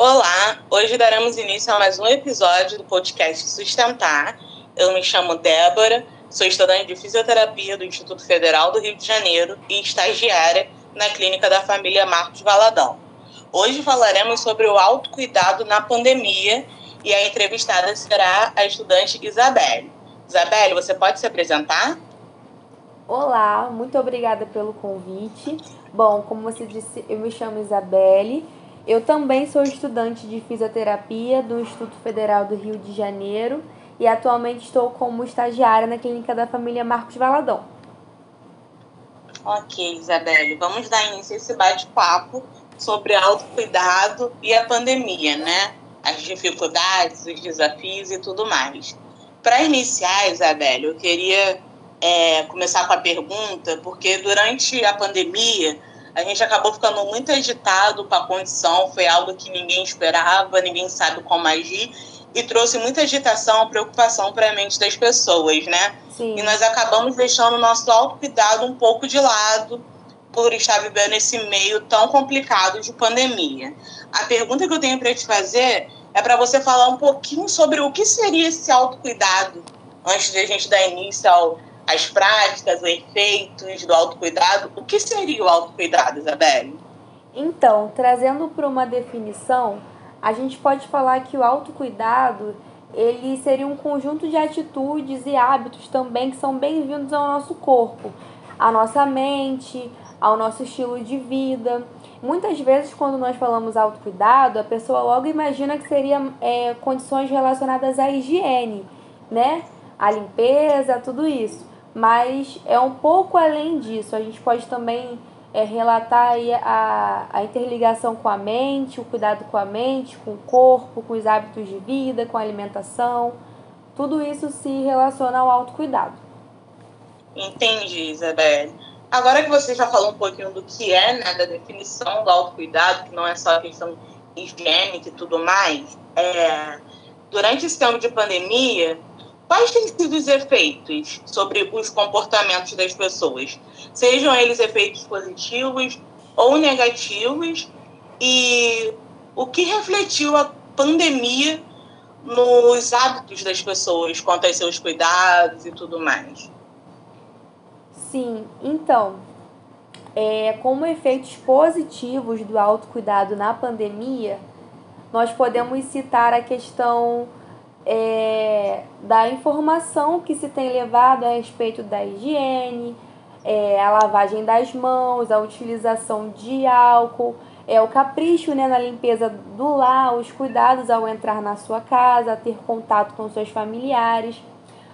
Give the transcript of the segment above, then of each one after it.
Olá, hoje daremos início a mais um episódio do podcast Sustentar. Eu me chamo Débora, sou estudante de fisioterapia do Instituto Federal do Rio de Janeiro e estagiária na clínica da família Marcos Valadão. Hoje falaremos sobre o autocuidado na pandemia e a entrevistada será a estudante Isabelle. Isabelle, você pode se apresentar? Olá, muito obrigada pelo convite. Bom, como você disse, eu me chamo Isabelle. Eu também sou estudante de fisioterapia do Instituto Federal do Rio de Janeiro e atualmente estou como estagiária na clínica da família Marcos Valadão. Ok, Isabelle, vamos dar início a esse bate-papo sobre autocuidado e a pandemia, né? As dificuldades, os desafios e tudo mais. Para iniciar, Isabelle, eu queria é, começar com a pergunta, porque durante a pandemia a gente acabou ficando muito agitado com a condição, foi algo que ninguém esperava, ninguém sabe como agir, e trouxe muita agitação, preocupação para a mente das pessoas, né? Sim. E nós acabamos deixando o nosso autocuidado um pouco de lado por estar vivendo esse meio tão complicado de pandemia. A pergunta que eu tenho para te fazer é para você falar um pouquinho sobre o que seria esse autocuidado antes de a gente dar início ao, às práticas, os efeitos do autocuidado. O que seria o autocuidado, Isabelle? Então, trazendo para uma definição, a gente pode falar que o autocuidado ele seria um conjunto de atitudes e hábitos também que são bem-vindos ao nosso corpo, à nossa mente, ao nosso estilo de vida. Muitas vezes, quando nós falamos autocuidado, a pessoa logo imagina que seria é, condições relacionadas à higiene, né? A limpeza, tudo isso. Mas é um pouco além disso. A gente pode também é, relatar aí a, a interligação com a mente, o cuidado com a mente, com o corpo, com os hábitos de vida, com a alimentação. Tudo isso se relaciona ao autocuidado. Entendi, Isabelle. Agora que você já falou um pouquinho do que é, né, da definição do autocuidado, que não é só a questão higiênica e tudo mais, é, durante esse tempo de pandemia, quais têm sido os efeitos sobre os comportamentos das pessoas? Sejam eles efeitos positivos ou negativos, e o que refletiu a pandemia nos hábitos das pessoas quanto aos seus cuidados e tudo mais? Sim, então, é, como efeitos positivos do autocuidado na pandemia, nós podemos citar a questão é, da informação que se tem levado a respeito da higiene, é, a lavagem das mãos, a utilização de álcool, é o capricho né, na limpeza do lar, os cuidados ao entrar na sua casa, ter contato com seus familiares.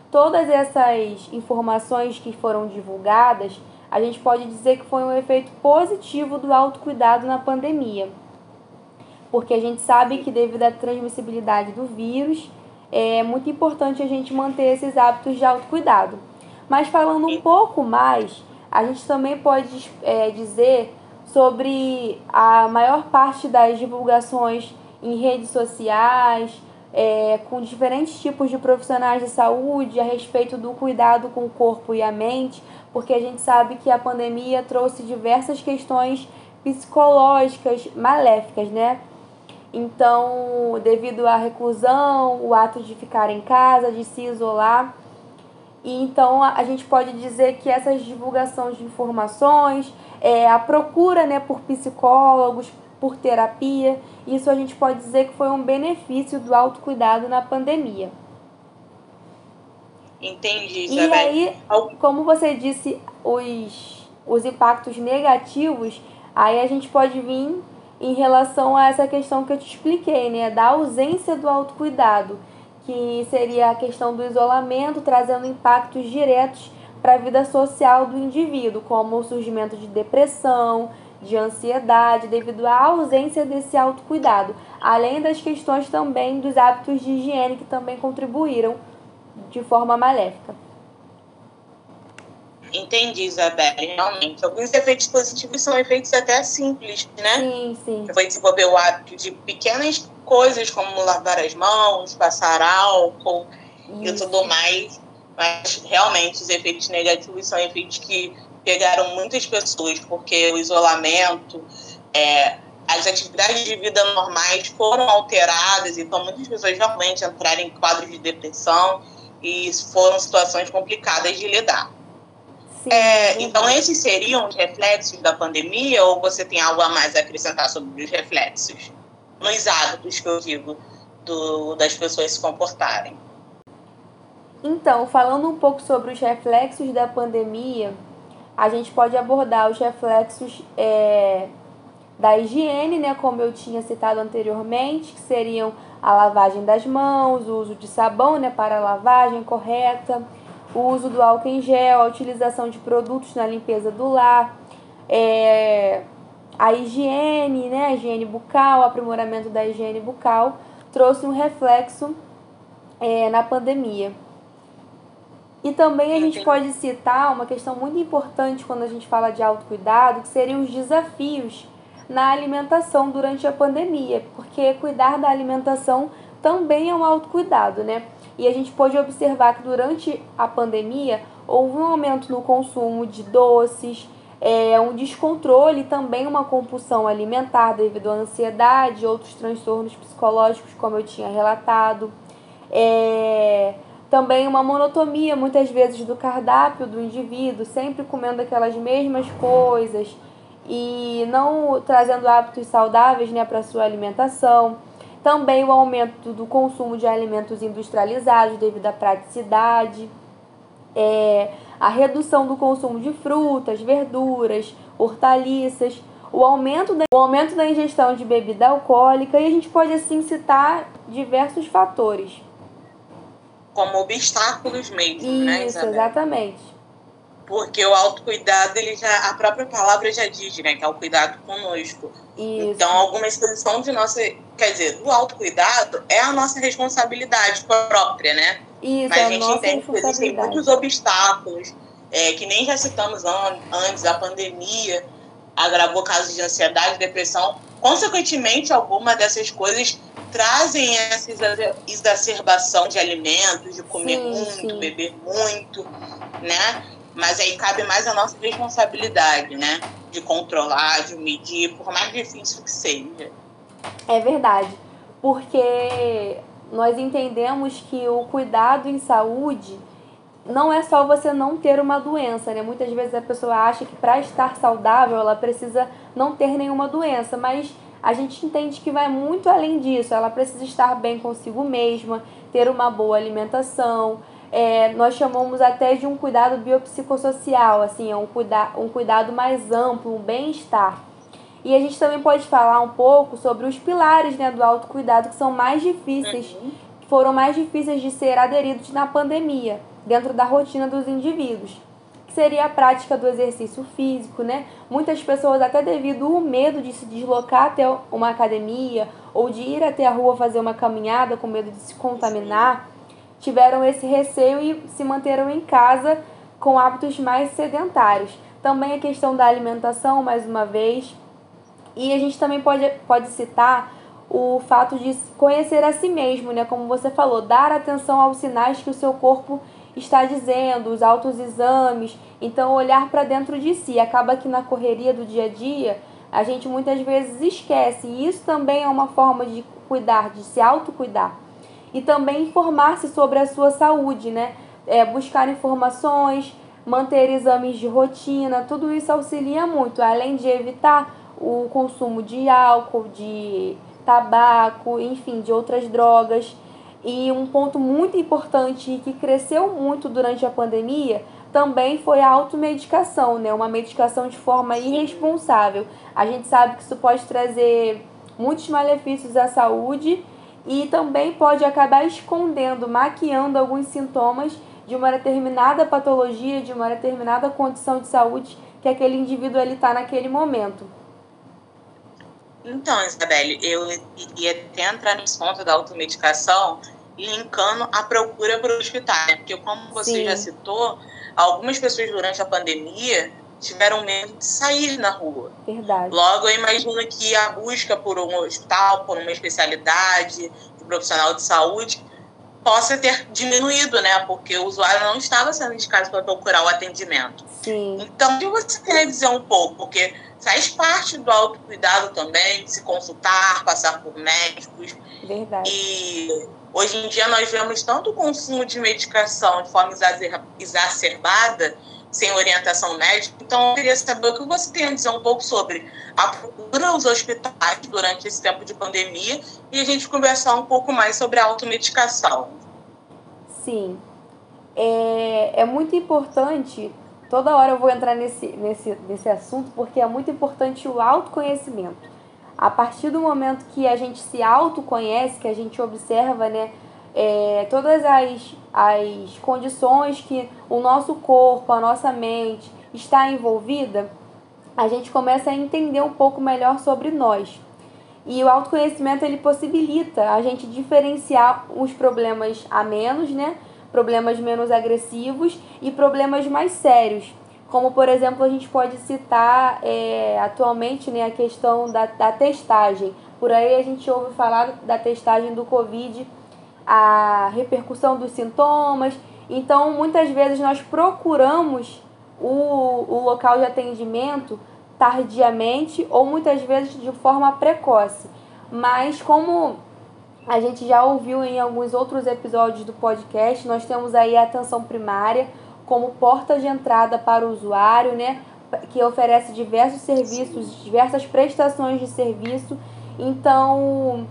Todas essas informações que foram divulgadas, a gente pode dizer que foi um efeito positivo do autocuidado na pandemia. Porque a gente sabe que devido à transmissibilidade do vírus, é muito importante a gente manter esses hábitos de autocuidado. Mas falando um pouco mais, a gente também pode é, dizer sobre a maior parte das divulgações em redes sociais, é, com diferentes tipos de profissionais de saúde a respeito do cuidado com o corpo e a mente, porque a gente sabe que a pandemia trouxe diversas questões psicológicas maléficas, né? Então, devido à reclusão, o ato de ficar em casa, de se isolar, e então a, a gente pode dizer que essas divulgações de informações, é, a procura né, por psicólogos, por terapia. Isso a gente pode dizer que foi um benefício do autocuidado na pandemia. Entendi, E aí, como você disse, os, os impactos negativos, aí a gente pode vir em relação a essa questão que eu te expliquei, né? Da ausência do autocuidado, que seria a questão do isolamento, trazendo impactos diretos para a vida social do indivíduo, como o surgimento de depressão, de ansiedade devido à ausência desse autocuidado, além das questões também dos hábitos de higiene que também contribuíram de forma maléfica. Entendi, Isabelle, realmente. Alguns efeitos positivos são efeitos até simples, né? Sim, sim. Foi desenvolver o hábito de pequenas coisas, como lavar as mãos, passar álcool Isso. e tudo mais. Mas realmente os efeitos negativos são efeitos que pegaram muitas pessoas, porque o isolamento, é, as atividades de vida normais foram alteradas, então muitas pessoas realmente entraram em quadros de depressão e foram situações complicadas de lidar. Sim, é, então, esses seriam os reflexos da pandemia, ou você tem algo a mais a acrescentar sobre os reflexos? Nos hábitos que eu digo do, das pessoas se comportarem. Então, falando um pouco sobre os reflexos da pandemia, a gente pode abordar os reflexos é, da higiene, né, como eu tinha citado anteriormente, que seriam a lavagem das mãos, o uso de sabão né, para a lavagem correta, o uso do álcool em gel, a utilização de produtos na limpeza do lar, é, a higiene, né, a higiene bucal, o aprimoramento da higiene bucal, trouxe um reflexo é, na pandemia. E também a gente pode citar uma questão muito importante quando a gente fala de autocuidado, que seriam os desafios na alimentação durante a pandemia, porque cuidar da alimentação também é um autocuidado, né? E a gente pode observar que durante a pandemia houve um aumento no consumo de doces, é, um descontrole também uma compulsão alimentar devido à ansiedade outros transtornos psicológicos, como eu tinha relatado. É, também uma monotonia, muitas vezes, do cardápio do indivíduo, sempre comendo aquelas mesmas coisas e não trazendo hábitos saudáveis né, para sua alimentação. Também o aumento do consumo de alimentos industrializados devido à praticidade. É, a redução do consumo de frutas, verduras, hortaliças, o aumento, da, o aumento da ingestão de bebida alcoólica e a gente pode assim citar diversos fatores. Como obstáculos mesmo, Isso, né, Isso, exatamente porque o autocuidado, ele já, a própria palavra já diz, né, que é o cuidado conosco. Isso. Então, alguma expressão de nossa, quer dizer, o autocuidado é a nossa responsabilidade própria, né? Isso, Mas a, a gente entende que existem muitos obstáculos, é, que nem já citamos an antes, a pandemia agravou casos de ansiedade, depressão. Consequentemente, alguma dessas coisas trazem essa exacerbação de alimentos, de comer sim, muito, sim. beber muito, né? Mas aí cabe mais a nossa responsabilidade, né? De controlar, de medir, por mais difícil que seja. É verdade. Porque nós entendemos que o cuidado em saúde não é só você não ter uma doença, né? Muitas vezes a pessoa acha que para estar saudável ela precisa não ter nenhuma doença, mas a gente entende que vai muito além disso. Ela precisa estar bem consigo mesma, ter uma boa alimentação, é, nós chamamos até de um cuidado biopsicossocial, assim, é um, cuida um cuidado mais amplo, um bem-estar. E a gente também pode falar um pouco sobre os pilares né, do autocuidado que são mais difíceis, uhum. que foram mais difíceis de ser aderidos na pandemia, dentro da rotina dos indivíduos. Que seria a prática do exercício físico, né? Muitas pessoas, até devido ao medo de se deslocar até uma academia ou de ir até a rua fazer uma caminhada com medo de se contaminar, tiveram esse receio e se manteram em casa com hábitos mais sedentários. Também a questão da alimentação, mais uma vez. E a gente também pode, pode citar o fato de conhecer a si mesmo, né? Como você falou, dar atenção aos sinais que o seu corpo está dizendo, os autoexames. Então, olhar para dentro de si. Acaba que na correria do dia a dia, a gente muitas vezes esquece. E isso também é uma forma de cuidar, de se autocuidar e também informar-se sobre a sua saúde, né? É, buscar informações, manter exames de rotina, tudo isso auxilia muito, além de evitar o consumo de álcool, de tabaco, enfim, de outras drogas. E um ponto muito importante que cresceu muito durante a pandemia também foi a automedicação, né? Uma medicação de forma irresponsável. A gente sabe que isso pode trazer muitos malefícios à saúde e também pode acabar escondendo, maquiando alguns sintomas de uma determinada patologia, de uma determinada condição de saúde que aquele indivíduo está naquele momento. Então, Isabelle, eu iria até entrar nesse ponto da automedicação, linkando a procura para o hospital, né? Porque, como você Sim. já citou, algumas pessoas durante a pandemia tiveram medo de sair na rua. Verdade. Logo, eu imagino que a busca por um hospital, por uma especialidade, de profissional de saúde, possa ter diminuído, né? Porque o usuário não estava sendo indicado para procurar o atendimento. Sim. Então, o que você quer dizer um pouco? Porque faz parte do autocuidado também, se consultar, passar por médicos. Verdade. E hoje em dia nós vemos tanto o consumo de medicação de forma exacerbada, sem orientação médica. Então, eu queria saber o que você tem a dizer um pouco sobre a procura aos hospitais durante esse tempo de pandemia e a gente conversar um pouco mais sobre a automedicação. Sim. É, é muito importante, toda hora eu vou entrar nesse, nesse, nesse assunto, porque é muito importante o autoconhecimento. A partir do momento que a gente se autoconhece, que a gente observa, né, é, todas as, as condições que o nosso corpo, a nossa mente está envolvida, a gente começa a entender um pouco melhor sobre nós. E o autoconhecimento ele possibilita a gente diferenciar os problemas a menos, né? Problemas menos agressivos e problemas mais sérios. Como, por exemplo, a gente pode citar é, atualmente né, a questão da, da testagem. Por aí a gente ouve falar da testagem do Covid a repercussão dos sintomas. Então, muitas vezes nós procuramos o, o local de atendimento tardiamente ou muitas vezes de forma precoce. Mas como a gente já ouviu em alguns outros episódios do podcast, nós temos aí a atenção primária como porta de entrada para o usuário, né, que oferece diversos serviços, diversas prestações de serviço. Então,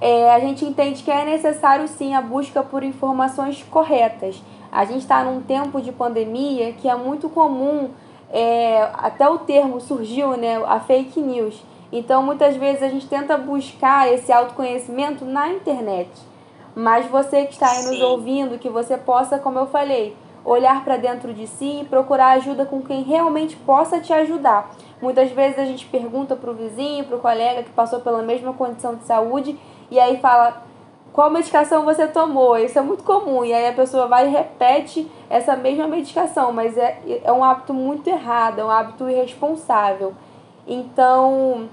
é, a gente entende que é necessário sim a busca por informações corretas. A gente está num tempo de pandemia que é muito comum, é, até o termo surgiu, né, a fake news. Então, muitas vezes a gente tenta buscar esse autoconhecimento na internet. Mas você que está aí nos ouvindo, que você possa, como eu falei, olhar para dentro de si e procurar ajuda com quem realmente possa te ajudar. Muitas vezes a gente pergunta para o vizinho, para o colega que passou pela mesma condição de saúde e aí fala qual medicação você tomou. Isso é muito comum. E aí a pessoa vai e repete essa mesma medicação, mas é, é um hábito muito errado, é um hábito irresponsável. Então,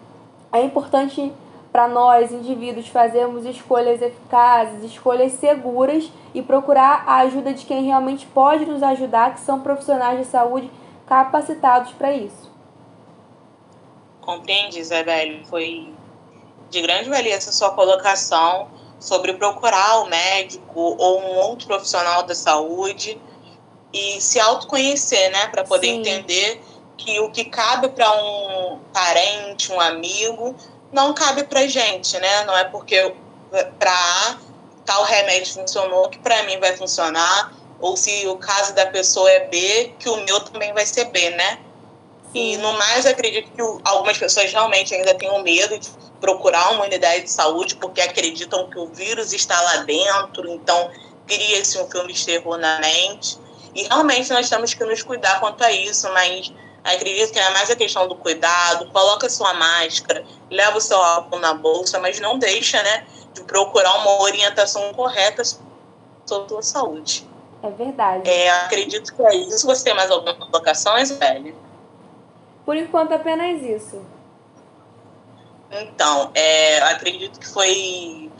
é importante para nós, indivíduos, fazermos escolhas eficazes, escolhas seguras e procurar a ajuda de quem realmente pode nos ajudar, que são profissionais de saúde capacitados para isso. Compreende, Isabelle? Foi de grande valia essa sua colocação sobre procurar o médico ou um outro profissional da saúde e se autoconhecer, né, para poder Sim. entender que o que cabe para um parente, um amigo, não cabe para gente, né? Não é porque para A tal remédio funcionou que para mim vai funcionar, ou se o caso da pessoa é B, que o meu também vai ser B, né? E no mais, acredito que algumas pessoas realmente ainda tenham medo de procurar uma unidade de saúde porque acreditam que o vírus está lá dentro, então cria-se um filme de terror na mente. E realmente nós temos que nos cuidar quanto a isso, mas acredito que é mais a questão do cuidado, coloca sua máscara, leva o seu álcool na bolsa, mas não deixa, né, de procurar uma orientação correta sobre a sua saúde. É verdade. É, acredito que é isso. Você tem mais alguma colocação, Isabelle? Por enquanto, apenas isso. Então, é, acredito que foi.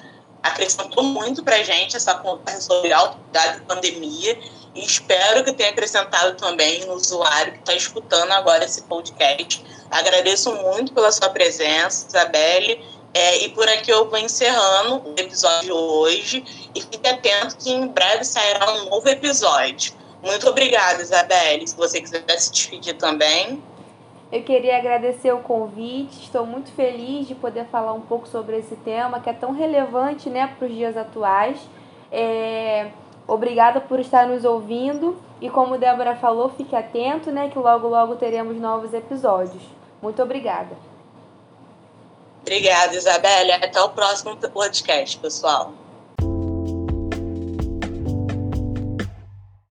acrescentou muito para gente essa conversa sobre autoridade e pandemia. E espero que tenha acrescentado também no usuário que está escutando agora esse podcast. Agradeço muito pela sua presença, Isabelle. É, e por aqui eu vou encerrando o episódio de hoje. E fique atento que em breve sairá um novo episódio. Muito obrigada, Isabelle. Se você quiser se despedir também. Eu queria agradecer o convite, estou muito feliz de poder falar um pouco sobre esse tema que é tão relevante né, para os dias atuais. É, obrigada por estar nos ouvindo e como Débora falou, fique atento né, que logo logo teremos novos episódios. Muito obrigada. Obrigada, Isabelle. Até o próximo podcast, pessoal.